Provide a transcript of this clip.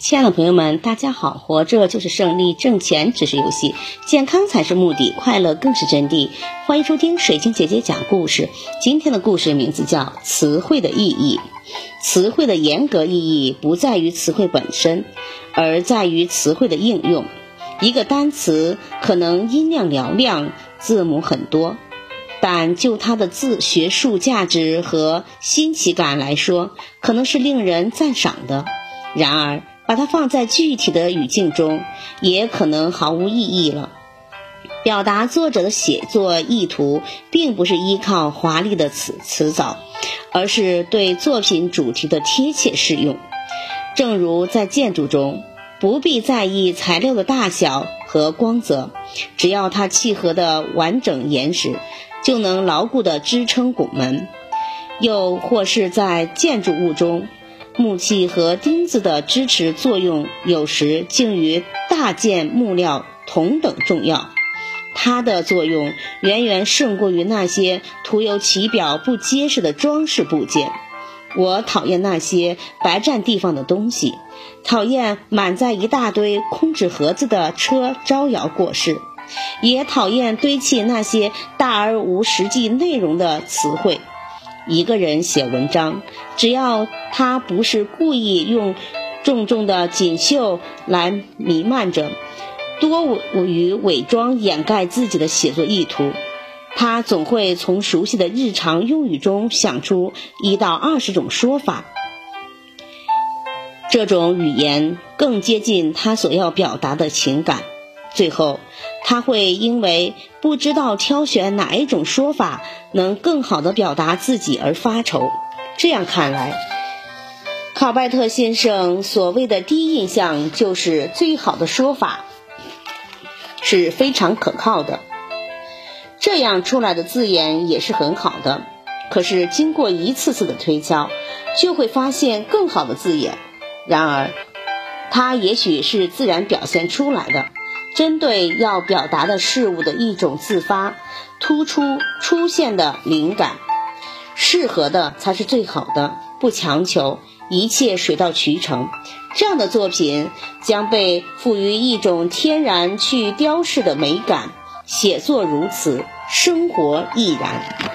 亲爱的朋友们，大家好！活着就是胜利，挣钱只是游戏，健康才是目的，快乐更是真谛。欢迎收听水晶姐姐讲故事。今天的故事名字叫《词汇的意义》。词汇的严格意义不在于词汇本身，而在于词汇的应用。一个单词可能音量嘹亮，字母很多，但就它的字学术价值和新奇感来说，可能是令人赞赏的。然而，把它放在具体的语境中，也可能毫无意义了。表达作者的写作意图，并不是依靠华丽的词词藻，而是对作品主题的贴切适用。正如在建筑中，不必在意材料的大小和光泽，只要它契合的完整严实，就能牢固地支撑拱门。又或是在建筑物中。木器和钉子的支持作用，有时竟与大件木料同等重要。它的作用远远胜过于那些涂有其表不结实的装饰部件。我讨厌那些白占地方的东西，讨厌满载一大堆空纸盒子的车招摇过市，也讨厌堆砌那些大而无实际内容的词汇。一个人写文章，只要他不是故意用重重的锦绣来弥漫着，多于伪装掩盖自己的写作意图，他总会从熟悉的日常用语中想出一到二十种说法。这种语言更接近他所要表达的情感。最后，他会因为不知道挑选哪一种说法能更好的表达自己而发愁。这样看来，考拜特先生所谓的第一印象就是最好的说法，是非常可靠的。这样出来的字眼也是很好的。可是经过一次次的推敲，就会发现更好的字眼。然而，它也许是自然表现出来的。针对要表达的事物的一种自发、突出出现的灵感，适合的才是最好的，不强求，一切水到渠成。这样的作品将被赋予一种天然去雕饰的美感。写作如此，生活亦然。